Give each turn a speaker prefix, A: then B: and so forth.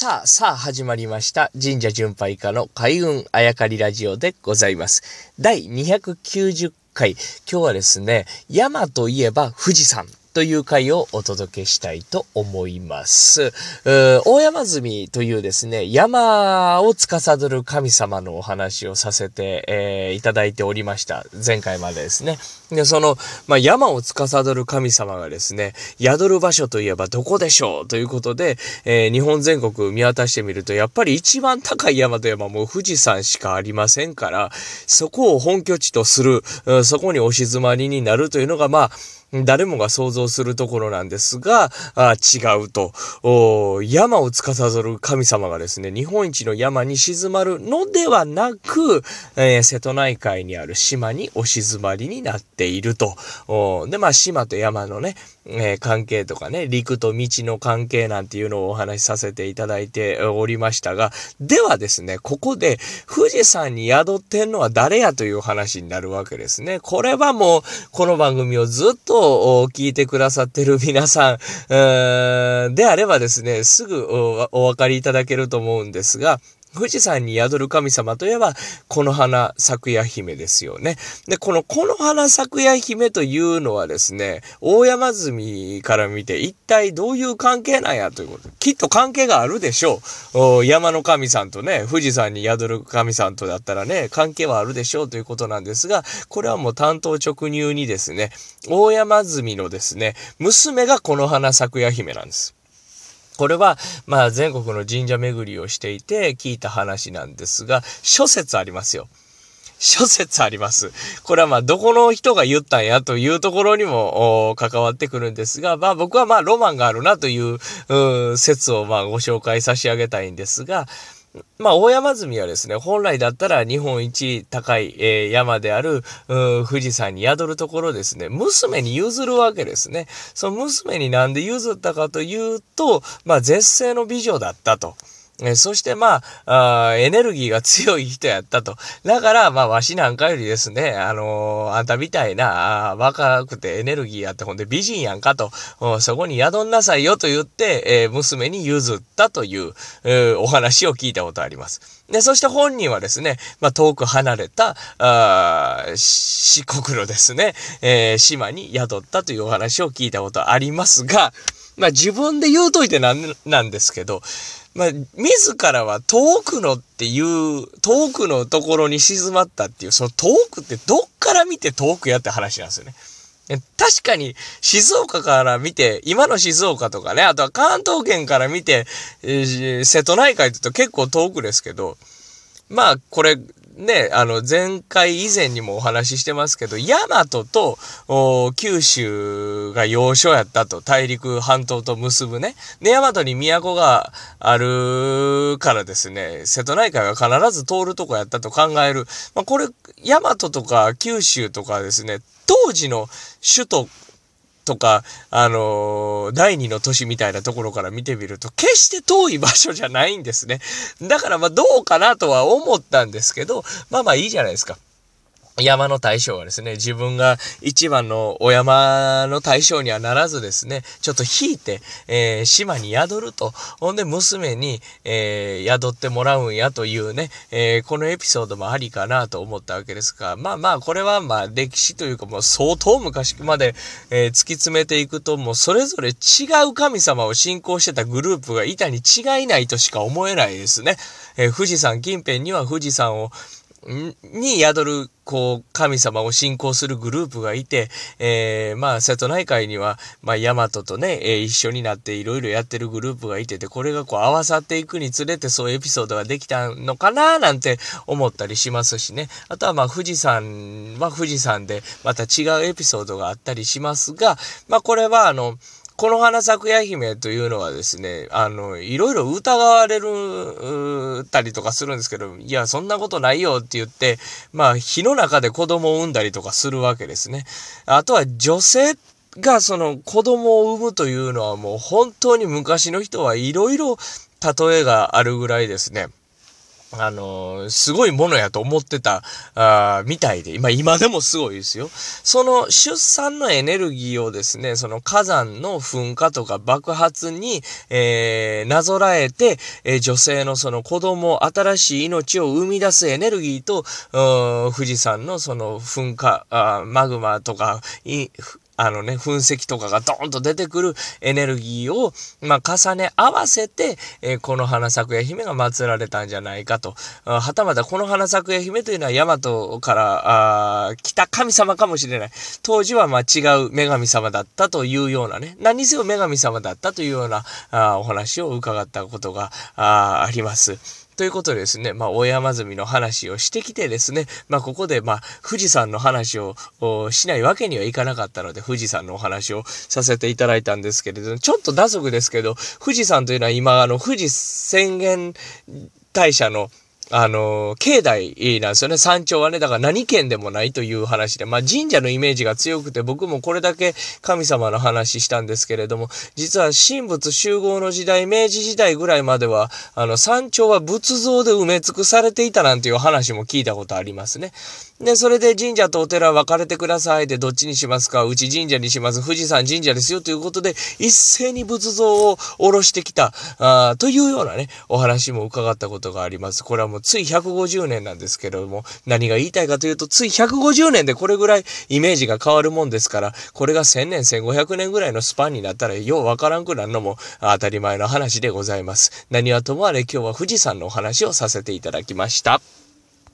A: さあ、さあ始まりました。神社巡拝家の開運あやかりラジオでございます。第290回。今日はですね、山といえば富士山。という回をお届けしたいと思います。大山積というですね、山を司る神様のお話をさせて、えーいただいておりました。前回までですね。で、その、まあ、山を司る神様がですね、宿る場所といえばどこでしょうということで、えー日本全国見渡してみると、やっぱり一番高い山といえばもう富士山しかありませんから、そこを本拠地とする、そこにお静まりになるというのが、まあ、誰もが想像するところなんですが、あ違うと。山を司る神様がですね、日本一の山に沈まるのではなく、えー瀬戸内海にある島にお静まりになっていると。で、まあ島と山のね、えー関係とかね、陸と道の関係なんていうのをお話しさせていただいておりましたが、ではですね、ここで富士山に宿ってんのは誰やという話になるわけですね。これはもう、この番組をずっと聞いてくださってる皆さん、えーであればですね、すぐお分かりいただけると思うんですが、富士山に宿る神様といえば、この花咲夜姫ですよね。で、このこの花咲夜姫というのはですね、大山積から見て一体どういう関係なんやということ。きっと関係があるでしょう。山の神さんとね、富士山に宿る神さんとだったらね、関係はあるでしょうということなんですが、これはもう担当直入にですね、大山積のですね、娘がこの花咲夜姫なんです。これは、まあ、全国の神社巡りをしていて聞いた話なんですが、諸説ありますよ。諸説あります。これはまあ、どこの人が言ったんやというところにも関わってくるんですが、まあ僕はまあ、ロマンがあるなという、説をまあ、ご紹介差し上げたいんですが、まあ、大山積みはですね、本来だったら日本一高い、えー山である、富士山に宿るところですね、娘に譲るわけですね。その娘になんで譲ったかというと、まあ、絶世の美女だったと。えそしてまあエネルギーが強い人やったと。だから、まあ、わしなんかよりですね、あのーあんたみたいな、若くてエネルギーやって、ほんで美人やんかと、そこに宿んなさいよと言って、えー娘に譲ったという、えーお話を聞いたことあります。で、そして本人はですね、まあ、遠く離れた、あ四国のですね、え島に宿ったというお話を聞いたことありますが、まあ、自分で言うといてなんなんですけど、まあ、自らは遠くのっていう、遠くのところに静まったっていう、その遠くってどっから見て遠くやって話なんですよね。確かに、静岡から見て、今の静岡とかね、あとは関東圏から見て、えー瀬戸内海って言うと結構遠くですけど、まあ、これ、ね、あの、前回以前にもお話ししてますけど、大和と九州が要所やったと、大陸半島と結ぶね。で、大和に都があるからですね、瀬戸内海が必ず通るとこやったと考える。まあ、これ、大和とか九州とかですね、当時の首都とか、あのー第二の都市みたいなところから見てみると、決して遠い場所じゃないんですね。だからまあどうかなとは思ったんですけど、まあまあいいじゃないですか。山の大将はですね、自分が一番のお山の大将にはならずですね、ちょっと引いて、えー島に宿ると。ほんで娘に、えー宿ってもらうんやというね、えーこのエピソードもありかなと思ったわけですが、まあまあ、これはまあ歴史というかもう相当昔まで、え突き詰めていくと、もうそれぞれ違う神様を信仰してたグループがいたに違いないとしか思えないですね。え富士山近辺には富士山をに宿る、こう、神様を信仰するグループがいて、えーまあ、瀬戸内海には、まあ、大和とね、えー一緒になっていろいろやってるグループがいてて、これがこう合わさっていくにつれてそういうエピソードができたのかななんて思ったりしますしね。あとはまあ、富士山は富士山でまた違うエピソードがあったりしますが、まあ、これはあの、この花咲夜姫というのはですね、あの、いろいろ疑われる、たりとかするんですけど、いや、そんなことないよって言って、まあ、火の中で子供を産んだりとかするわけですね。あとは女性がその子供を産むというのはもう本当に昔の人はいろいろ例えがあるぐらいですね。あの、すごいものやと思ってた、あみたいで、今、今でもすごいですよ。その出産のエネルギーをですね、その火山の噴火とか爆発に、えー、なぞらえて、えー、女性のその子供、新しい命を生み出すエネルギーと、富士山のその噴火、あマグマとか、あのね、噴石とかがドーンと出てくるエネルギーを、まあ、重ね合わせて、えー、この花咲夜姫が祀られたんじゃないかと。はたまたこの花咲夜姫というのは大和からあ来た神様かもしれない。当時はまあ違う女神様だったというようなね、何せよ女神様だったというようなあお話を伺ったことがああります。ということでですね、まあ、大山積みの話をしてきてですね、まあ、ここで、まあ、富士山の話をしないわけにはいかなかったので、富士山のお話をさせていただいたんですけれども、ちょっと打足ですけど、富士山というのは今、あの、富士宣言大社のあの、境内なんですよね。山頂はね。だから何県でもないという話で。まあ神社のイメージが強くて、僕もこれだけ神様の話したんですけれども、実は神仏集合の時代、明治時代ぐらいまでは、あの、山頂は仏像で埋め尽くされていたなんていう話も聞いたことありますね。で、それで神社とお寺分かれてくださいで、どっちにしますかうち神社にします。富士山神社ですよということで、一斉に仏像を下ろしてきた、あというようなね、お話も伺ったことがあります。これはもうつい150年なんですけれども、何が言いたいかというと、つい150年でこれぐらいイメージが変わるもんですから、これが1000年、1500年ぐらいのスパンになったら、ようわからんくなるのも当たり前の話でございます。何はともあれ今日は富士山のお話をさせていただきました。